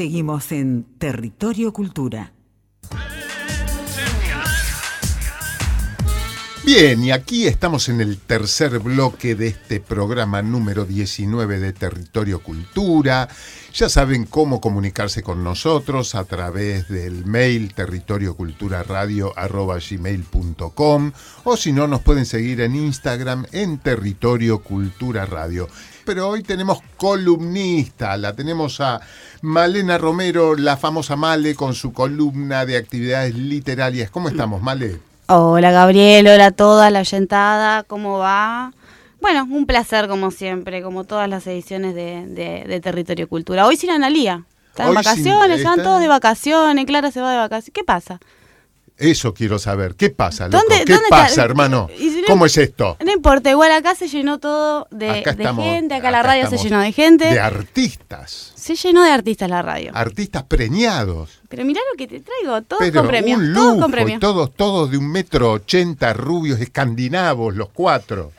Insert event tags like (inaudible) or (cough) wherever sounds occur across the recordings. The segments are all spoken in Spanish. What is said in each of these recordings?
Seguimos en Territorio Cultura. Bien, y aquí estamos en el tercer bloque de este programa número 19 de Territorio Cultura. Ya saben cómo comunicarse con nosotros a través del mail territorioculturaradio.gmail.com o si no nos pueden seguir en Instagram en Territorio Cultura Radio. Pero hoy tenemos columnista, la tenemos a Malena Romero, la famosa Male, con su columna de actividades literarias. ¿Cómo estamos, Male? Hola Gabriel, hola a toda la oyentada, ¿cómo va? Bueno, un placer como siempre, como todas las ediciones de, Territorio Cultura. Hoy sin Analía, están en vacaciones, están todos de vacaciones, Clara se va de vacaciones. ¿Qué pasa? Eso quiero saber. ¿Qué pasa, loco? ¿Qué pasa, hermano? (laughs) ¿Cómo es esto? No importa, igual acá se llenó todo de, gente, acá, la radio se llenó de gente. De artistas. Se llenó de artistas la radio. Artistas preñados. Pero mirá lo que te traigo, todos con premios. todos con premios. Todos, todos de un metro ochenta, rubios, escandinavos, los cuatro.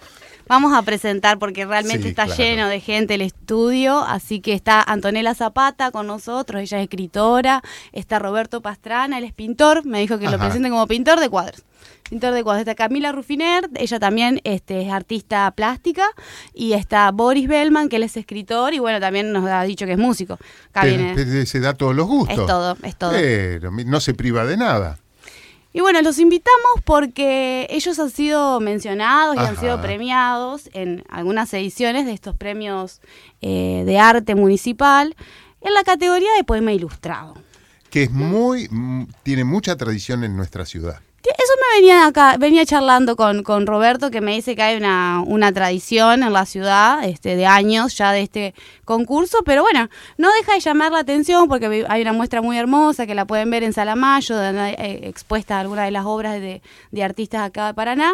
Vamos a presentar porque realmente está lleno de gente el estudio, así que está Antonella Zapata con nosotros, ella es escritora, está Roberto Pastrana, él es pintor, me dijo que lo presente como pintor de cuadros. Pintor de cuadros. Está Camila Rufiner, ella también este, es artista plástica. Y está Boris Bellman, que él es escritor y bueno, también nos ha dicho que es músico. se da todos los gustos. Es todo, es todo. Pero no se priva de nada. Y bueno, los invitamos porque ellos han sido mencionados y han sido premiados en algunas ediciones de estos premios eh, de arte municipal en la categoría de poema ilustrado. Que es muy, tiene mucha tradición en nuestra ciudad. Eso me venía acá, venía charlando con, con Roberto, que me dice que hay una, una tradición en la ciudad este, de años ya de este concurso, pero bueno, no deja de llamar la atención porque hay una muestra muy hermosa que la pueden ver en Salamayo, donde hay eh, expuesta algunas de las obras de, de artistas acá de Paraná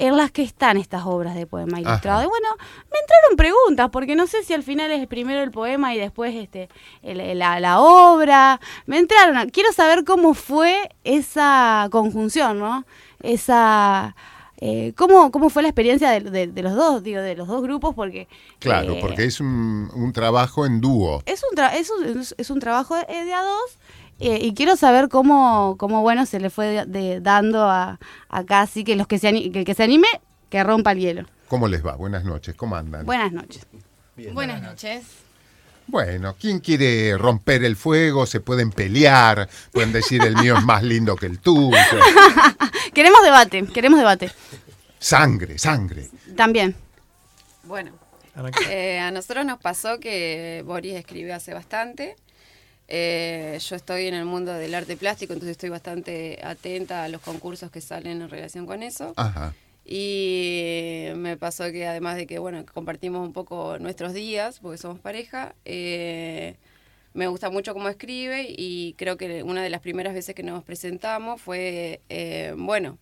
en las que están estas obras de poema ilustrado. Y bueno, me entraron preguntas, porque no sé si al final es primero el poema y después este la, obra. Me entraron, quiero saber cómo fue esa conjunción, ¿no? Esa... Eh, ¿cómo, ¿Cómo fue la experiencia de, los dos, digo, de los dos grupos? Porque claro, eh, porque es un, trabajo en dúo. Es un, es es un trabajo de a dos eh, y quiero saber cómo, cómo bueno se le fue dando a, acá, así que los que se que el que se anime, que rompa el hielo. ¿Cómo les va? Buenas noches, ¿cómo andan? Buenas noches. Buenas noches. Bueno, ¿quién quiere romper el fuego? Se pueden pelear, pueden decir el mío es más lindo que el tuyo. (laughs) queremos debate, queremos debate. Sangre, sangre. También. Bueno, eh, a nosotros nos pasó que Boris escribió hace bastante eh, yo estoy en el mundo del arte plástico, entonces estoy bastante atenta a los concursos que salen en relación con eso. Y me pasó que además de que, bueno, compartimos un poco nuestros días, porque somos pareja, eh, me gusta mucho cómo escribe y creo que una de las primeras veces que nos presentamos fue, eh, bueno,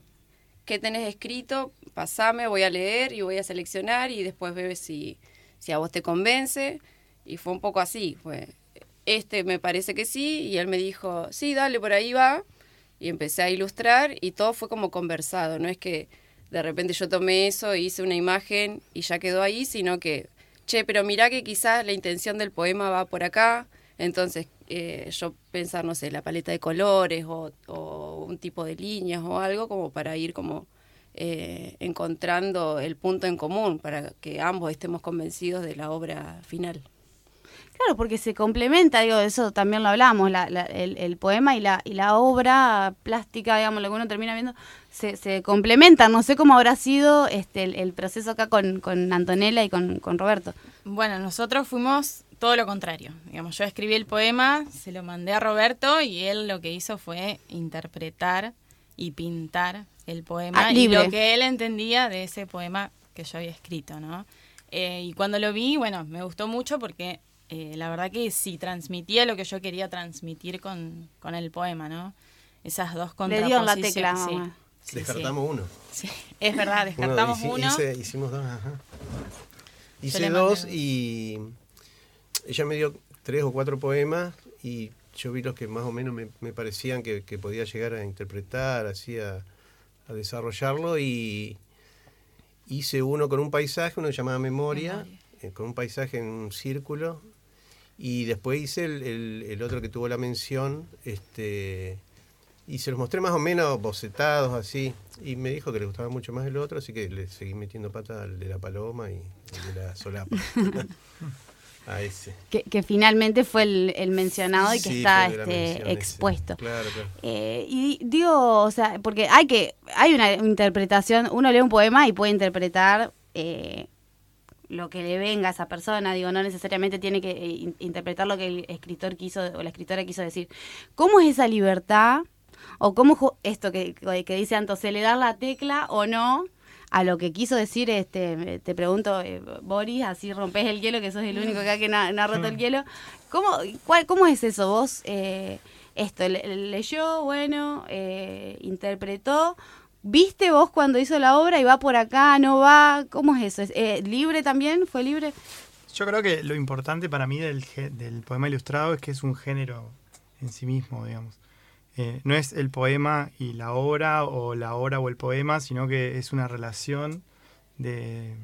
¿qué tenés escrito? Pasame, voy a leer y voy a seleccionar y después ves si, si a vos te convence. Y fue un poco así, fue este me parece que sí, y él me dijo, sí, dale, por ahí va, y empecé a ilustrar y todo fue como conversado, no es que de repente yo tomé eso, hice una imagen y ya quedó ahí, sino que, che, pero mirá que quizás la intención del poema va por acá, entonces eh, yo pensar, no sé, la paleta de colores o, un tipo de líneas o algo como para ir como eh, encontrando el punto en común, para que ambos estemos convencidos de la obra final. Claro, porque se complementa, digo, eso también lo hablamos, el, poema y la, y la obra plástica, digamos, lo que uno termina viendo, se, se complementan. No sé cómo habrá sido este, el, proceso acá con, con, Antonella y con, con Roberto. Bueno, nosotros fuimos todo lo contrario. Digamos, yo escribí el poema, se lo mandé a Roberto y él lo que hizo fue interpretar y pintar el poema ah, y lo que él entendía de ese poema que yo había escrito, ¿no? Eh, y cuando lo vi, bueno, me gustó mucho porque eh, la verdad que sí transmitía lo que yo quería transmitir con, con el poema, ¿no? Esas dos contraposiciones. Le dio la tecla, descartamos uno. Sí, es verdad, descartamos uno. hicimos dos, ajá. Hice dos y ella me dio tres o cuatro poemas y yo vi los que más o menos me, me parecían que, que, podía llegar a interpretar, así a, a, desarrollarlo y hice uno con un paisaje, uno llamaba Memoria, Memoria. Eh, con un paisaje en un círculo Y después hice el, el, otro que tuvo la mención, este, y se los mostré más o menos bocetados así. Y me dijo que le gustaba mucho más el otro, así que le seguí metiendo pata al de la paloma y el de la solapa. (laughs) a ese. Que, finalmente fue el, mencionado y que está este, expuesto. Claro, claro. Eh, y digo, o sea, porque hay que, hay una interpretación, uno lee un poema y puede interpretar eh, lo que le venga a esa persona, digo, no necesariamente tiene que eh, interpretar lo que el escritor quiso o la escritora quiso decir. ¿Cómo es esa libertad? ¿O cómo esto que, que dice Anto, se le da la tecla o no a lo que quiso decir, este, te pregunto, eh, Boris, así rompes el hielo, que sos el único que, que no, ha roto el hielo. ¿Cómo, cuál, ¿Cómo es eso? Vos, eh, esto, leyó, bueno, interpretó, ¿Viste vos cuando hizo la obra y va por acá, no va? ¿Cómo es eso? ¿Es, eh, ¿Libre también? ¿Fue libre? Yo creo que lo importante para mí del, del poema ilustrado es que es un género en sí mismo, digamos. Eh, no es el poema y la obra o la obra o el poema, sino que es una relación de,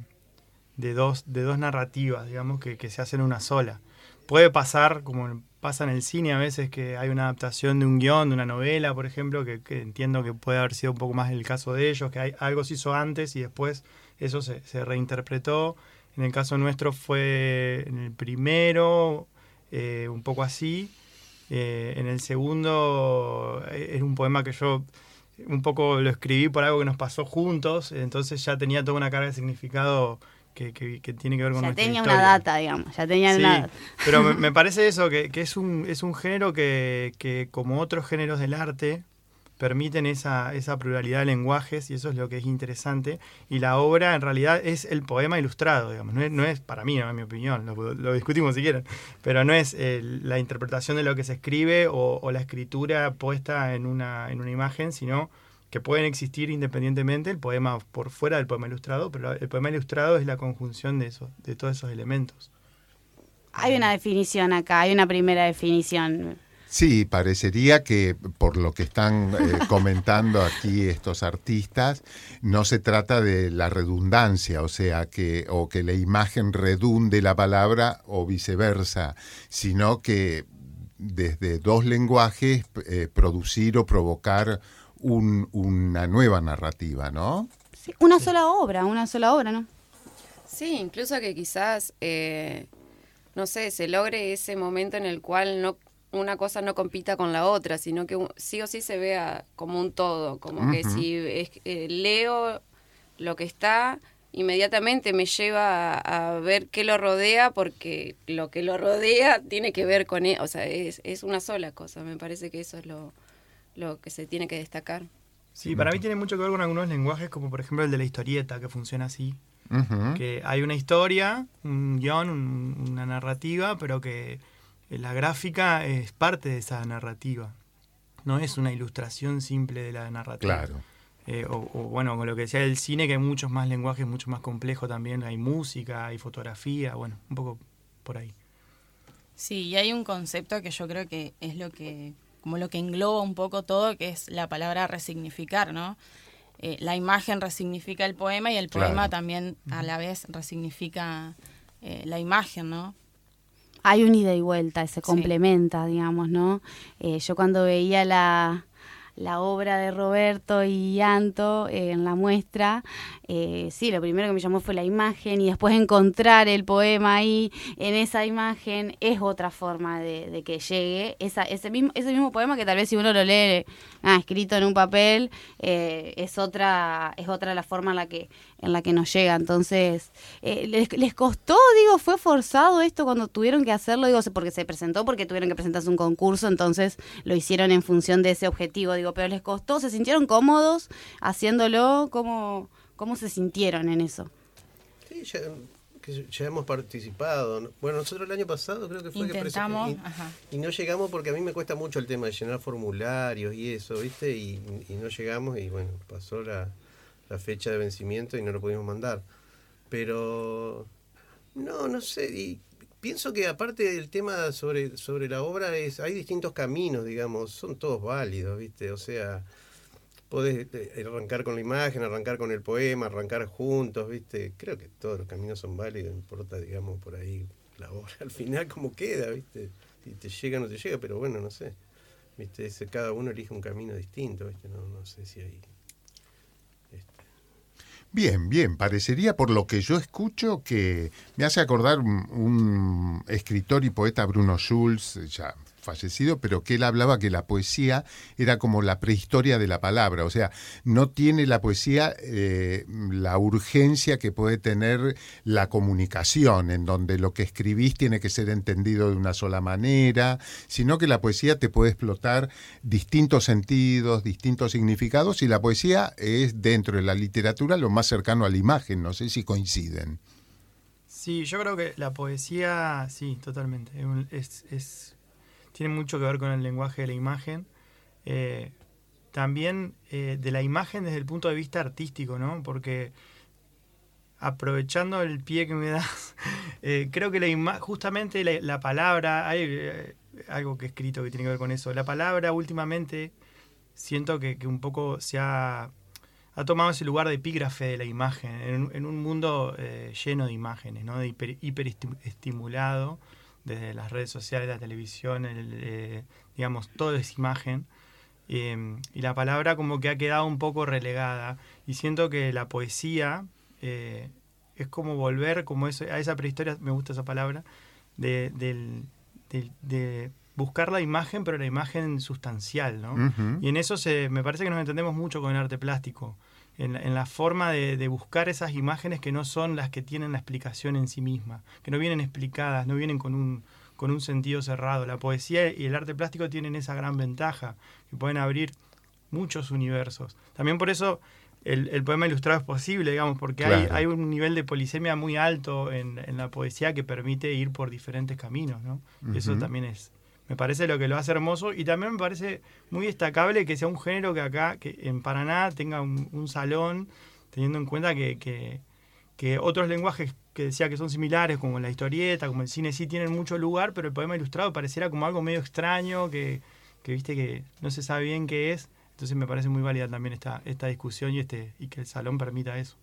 de, dos, de dos narrativas, digamos, que, que se hacen una sola. Puede pasar, como pasa en el cine a veces que hay una adaptación de un guion, de una novela, por ejemplo, que, entiendo que puede haber sido un poco más el caso de ellos, que hay, algo se hizo antes y después eso se, reinterpretó. En el caso nuestro fue en el primero, eh, un poco así. Eh, en el segundo eh, era un poema que yo un poco lo escribí por algo que nos pasó juntos, entonces ya tenía toda una carga de significado que, tiene que ver con ya tenía una data, digamos, ya tenía una Pero (laughs) me, parece eso, que, es, un, es un género que, como otros géneros del arte, permiten esa, esa pluralidad de lenguajes y eso es lo que es interesante. Y la obra en realidad es el poema ilustrado, digamos, no es, no es para mí, no es mi opinión, lo, discutimos si quieren, pero no es la interpretación de lo que se escribe o, o la escritura puesta en una, en una imagen, sino que pueden existir independientemente el poema por fuera del poema ilustrado, pero el poema ilustrado es la conjunción de, eso, de todos esos elementos. Hay una definición acá, hay una primera definición. Sí, parecería que por lo que están eh, (laughs) comentando aquí estos artistas, no se trata de la redundancia, o sea, que, o que la imagen redunde la palabra o viceversa, sino que desde dos lenguajes eh, producir o provocar una nueva narrativa, ¿no? Sí, una sola obra, una sola obra, ¿no? Sí, incluso que quizás, eh, no sé, se logre ese momento en el cual no una cosa no compita con la otra, sino que sí o sí se vea como un todo, como que si eh, leo lo que está, inmediatamente me lleva a, ver qué lo rodea, porque lo que lo rodea tiene que ver con él, e, o sea, es, es una sola cosa, me parece que eso es lo, lo que se tiene que destacar. Sí, para mí tiene mucho que ver con algunos lenguajes, como por ejemplo el de la historieta, que funciona así. Que hay una historia, un guion, una narrativa, pero que la gráfica es parte de esa narrativa. No es una ilustración simple de la narrativa. Claro. Eh, o, bueno, con lo que decía del cine, que hay muchos más lenguajes, mucho más complejos también. Hay música, hay fotografía, bueno, un poco por ahí. Sí, y hay un concepto que yo creo que es lo que como lo que engloba un poco todo, que es la palabra resignificar, ¿no? Eh, la imagen resignifica el poema y el poema también a la vez resignifica eh, la imagen, ¿no? Hay un ida y vuelta, se complementa, digamos, ¿no? Eh, yo cuando veía la, la obra de Roberto y Anto en la muestra, eh, sí, lo primero que me llamó fue la imagen y después encontrar el poema ahí en esa imagen es otra forma de, que llegue. Esa, ese, mismo, ese mismo poema que tal vez si uno lo lee ah, escrito en un papel eh, es otra es otra la forma en la que en la que nos llega. Entonces eh, les, costó digo fue forzado esto cuando tuvieron que hacerlo digo porque se presentó porque tuvieron que presentarse un concurso entonces lo hicieron en función de ese objetivo digo pero les costó se sintieron cómodos haciéndolo como ¿Cómo se sintieron en eso? Sí, ya, que ya hemos participado. Bueno, nosotros el año pasado creo que fue que presentamos y, no llegamos porque a mí me cuesta mucho el tema de llenar formularios y eso, ¿viste? Y, no llegamos y bueno, pasó la, fecha de vencimiento y no lo pudimos mandar. Pero no, no sé, y pienso que aparte del tema sobre, sobre la obra es hay distintos caminos, digamos, son todos válidos, ¿viste? O sea, podés eh, arrancar con la imagen, arrancar con el poema, arrancar juntos, ¿viste? Creo que todos los caminos son válidos, importa, digamos, por ahí la obra (laughs) al final cómo queda, ¿viste? Si te llega o no te llega, pero bueno, no sé. ¿Viste? cada uno elige un camino distinto, ¿viste? No, no sé si hay... Bien, bien, parecería por lo que yo escucho que me hace acordar un escritor y poeta Bruno Schulz, ya fallecido, pero que él hablaba que la poesía era como la prehistoria de la palabra, o sea, no tiene la poesía eh, la urgencia que puede tener la comunicación, en donde lo que escribís tiene que ser entendido de una sola manera, sino que la poesía te puede explotar distintos sentidos, distintos significados, y la poesía es dentro de la literatura lo más cercano a la imagen, no sé si coinciden. Sí, yo creo que la poesía, sí, totalmente. Es, es tiene mucho que ver con el lenguaje de la imagen. Eh, también eh, de la imagen desde el punto de vista artístico, ¿no? Porque aprovechando el pie que me das, (laughs) eh, creo que la justamente la, palabra, hay algo que he escrito que tiene que ver con eso, la palabra últimamente siento que, un poco se ha, tomado ese lugar de epígrafe de la imagen, en, un mundo lleno de imágenes, ¿no? De hiper, hiperestimulado desde las redes sociales, la televisión, eh, digamos, todo es imagen. Em, y la palabra como que ha quedado un poco relegada. Y siento que la poesía eh, es como volver como eso, a esa prehistoria, me gusta esa palabra, de, de, buscar la imagen, pero la imagen sustancial, ¿no? Y en eso se, me parece que nos entendemos mucho con el arte plástico en, la forma de, buscar esas imágenes que no son las que tienen la explicación en sí misma, que no vienen explicadas, no vienen con un, con un sentido cerrado. La poesía y el arte plástico tienen esa gran ventaja, que pueden abrir muchos universos. También por eso el, poema ilustrado es posible, digamos, porque hay, hay, un nivel de polisemia muy alto en, la poesía que permite ir por diferentes caminos, ¿no? Eso también es, me parece lo que lo hace hermoso y también me parece muy destacable que sea un género que acá, que en Paraná tenga un, salón, teniendo en cuenta que, que, otros lenguajes que decía que son similares, como la historieta, como el cine, sí tienen mucho lugar, pero el poema ilustrado pareciera como algo medio extraño, que, que viste que no se sabe bien qué es. Entonces me parece muy válida también esta, esta discusión y, este, y que el salón permita eso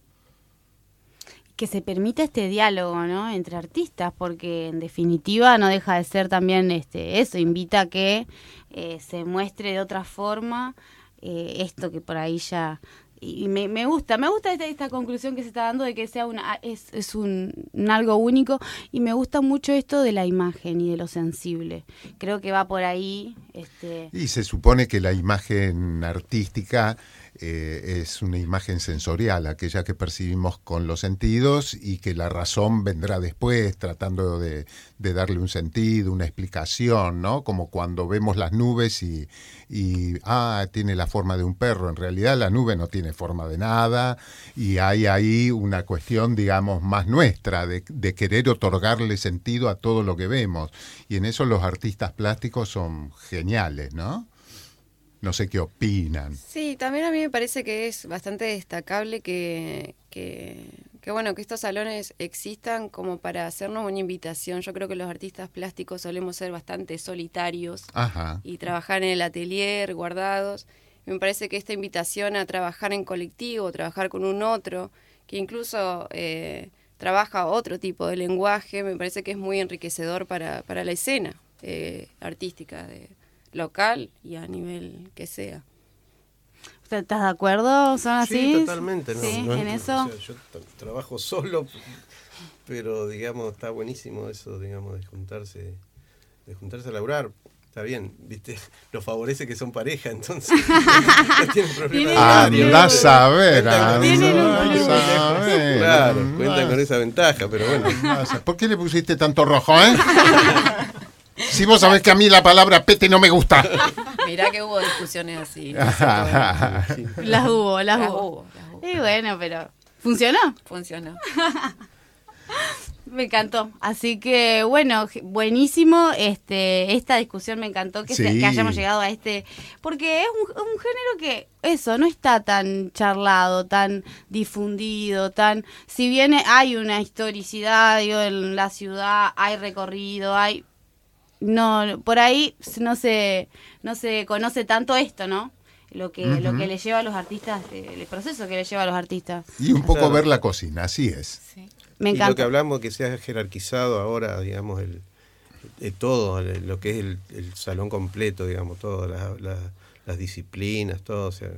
que se permita este diálogo ¿no? entre artistas, porque en definitiva no deja de ser también este, eso, invita a que eh, se muestre de otra forma eh, esto que por ahí ya... Y me, gusta, me gusta esta, esta, conclusión que se está dando de que sea una, es, es un, algo único y me gusta mucho esto de la imagen y de lo sensible. Creo que va por ahí. Este... Y se supone que la imagen artística eh, es una imagen sensorial, aquella que percibimos con los sentidos y que la razón vendrá después tratando de, darle un sentido, una explicación, ¿no? Como cuando vemos las nubes y, ah, tiene la forma de un perro. En realidad la nube no tiene forma de nada y hay ahí una cuestión, digamos, más nuestra, de, de querer otorgarle sentido a todo lo que vemos. Y en eso los artistas plásticos son geniales, ¿no? No sé qué opinan. Sí, también a mí me parece que es bastante destacable que, que, bueno, que estos salones existan como para hacernos una invitación. Yo creo que los artistas plásticos solemos ser bastante solitarios y trabajar en el atelier, guardados. me parece que esta invitación a trabajar en colectivo, trabajar con un otro, que incluso eh, trabaja otro tipo de lenguaje, me parece que es muy enriquecedor para, para la escena eh, artística de, local y a nivel que sea. ¿Estás de acuerdo? ¿Son así? Sí, totalmente. ¿Sí? ¿En eso? yo trabajo solo, (laughs) pero digamos, está buenísimo eso, digamos, de juntarse, de juntarse a laburar. Está bien, viste, (laughs) lo favorece que son pareja, entonces (laughs) no tienen problema. Andás a ver, Claro, cuentan con esa ventaja, pero bueno. ¿Por qué le pusiste tanto rojo, eh? Si vos sabés que a mí la palabra pete no me gusta. (laughs) Mirá que hubo discusiones así. (laughs) las hubo, las, hubo. Y bueno, pero ¿funcionó? Funcionó. (laughs) Me encantó. Así que bueno, buenísimo. Este, esta discusión me encantó que, hayamos llegado a este, porque es un, un, género que eso no está tan charlado, tan difundido, tan, si bien hay una historicidad, digo, en la ciudad hay recorrido, hay, no por ahí no se no se conoce tanto esto no lo que lo que le lleva a los artistas el proceso que le lleva a los artistas. Y un poco ver la cocina así es. Me encanta. Y lo que hablamos, que se ha jerarquizado ahora, digamos, el, todo, lo que es el, salón completo, digamos, todas las disciplinas, todo, o sea,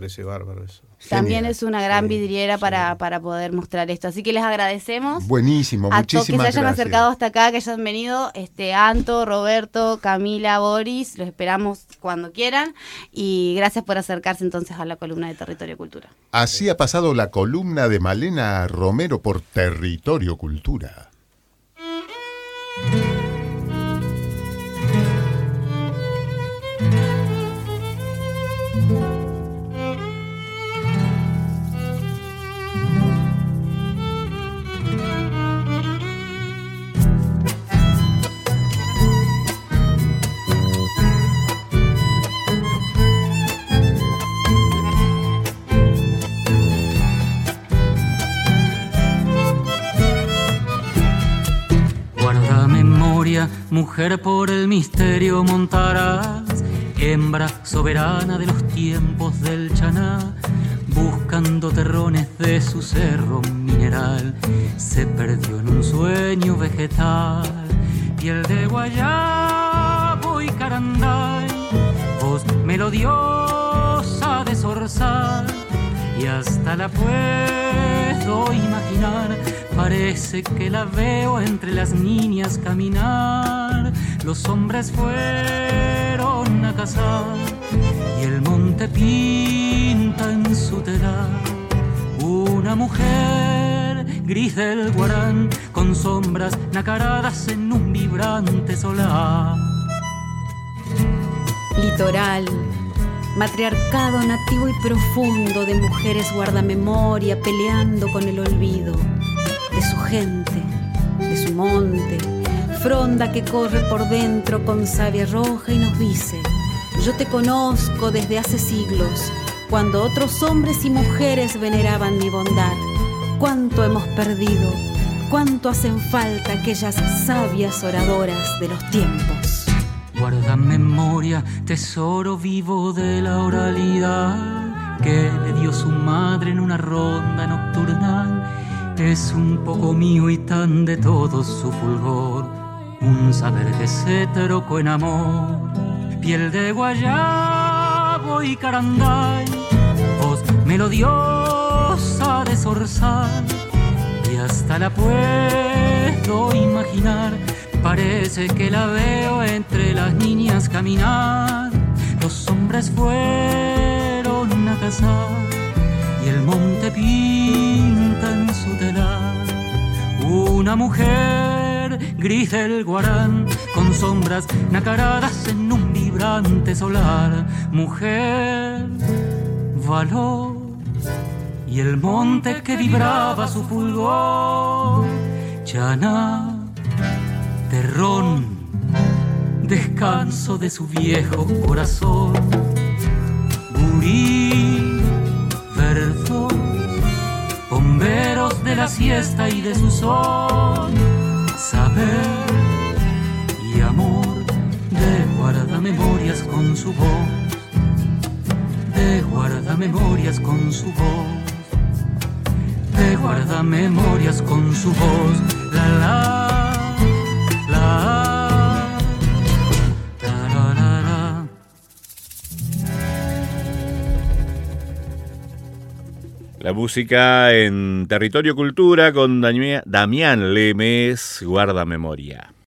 parece bárbaro eso. También es una gran vidriera para, para, poder mostrar esto. Así que les agradecemos. Buenísimo, a muchísimas que se hayan acercado hasta acá, que hayan venido. Este, Anto, Roberto, Camila, Boris, los esperamos cuando quieran. Y gracias por acercarse entonces a la columna de Territorio Cultura. Así ha pasado la columna de Malena Romero por Territorio Cultura. Mujer por el misterio montarás, hembra soberana de los tiempos del chaná, buscando terrones de su cerro mineral, se perdió en un sueño vegetal, piel de guayabo y caranday, voz melodiosa de zorzal, y hasta la imaginar Parece que la veo entre las niñas caminar. Los hombres fueron a cazar y el monte pinta en su telar. Una mujer gris del guarán con sombras nacaradas en un vibrante solar. Litoral, matriarcado nativo y profundo de mujeres guardamemoria peleando con el olvido de su gente, de su monte, fronda que corre por dentro con savia roja y nos dice, yo te conozco desde hace siglos, cuando otros hombres y mujeres veneraban mi bondad. ¿Cuánto hemos perdido? ¿Cuánto hacen falta aquellas sabias oradoras de los tiempos? Guarda memoria, tesoro vivo de la oralidad que le dio su madre en una ronda nocturnal. Es un poco mío y tan de todo su fulgor, un saber que se trocó en amor, piel de guayabo y caranday, voz melodiosa de zorzal, y hasta la puedo imaginar, parece que la veo entre las niñas caminar, los hombres fueron a cazar y el monte pinta en su telar. Una mujer gris del guarán con sombras nacaradas en un vibrante solar. Mujer valor y el monte que vibraba su fulgor. Chana descanso de su viejo corazón. Burí bomberos de la siesta y de su sol, saber y amor de guardamemorias con su voz, de guardamemorias con su voz, de guardamemorias con su voz, la, la. La música en Territorio Cultura con Damián Lemes, guarda memoria.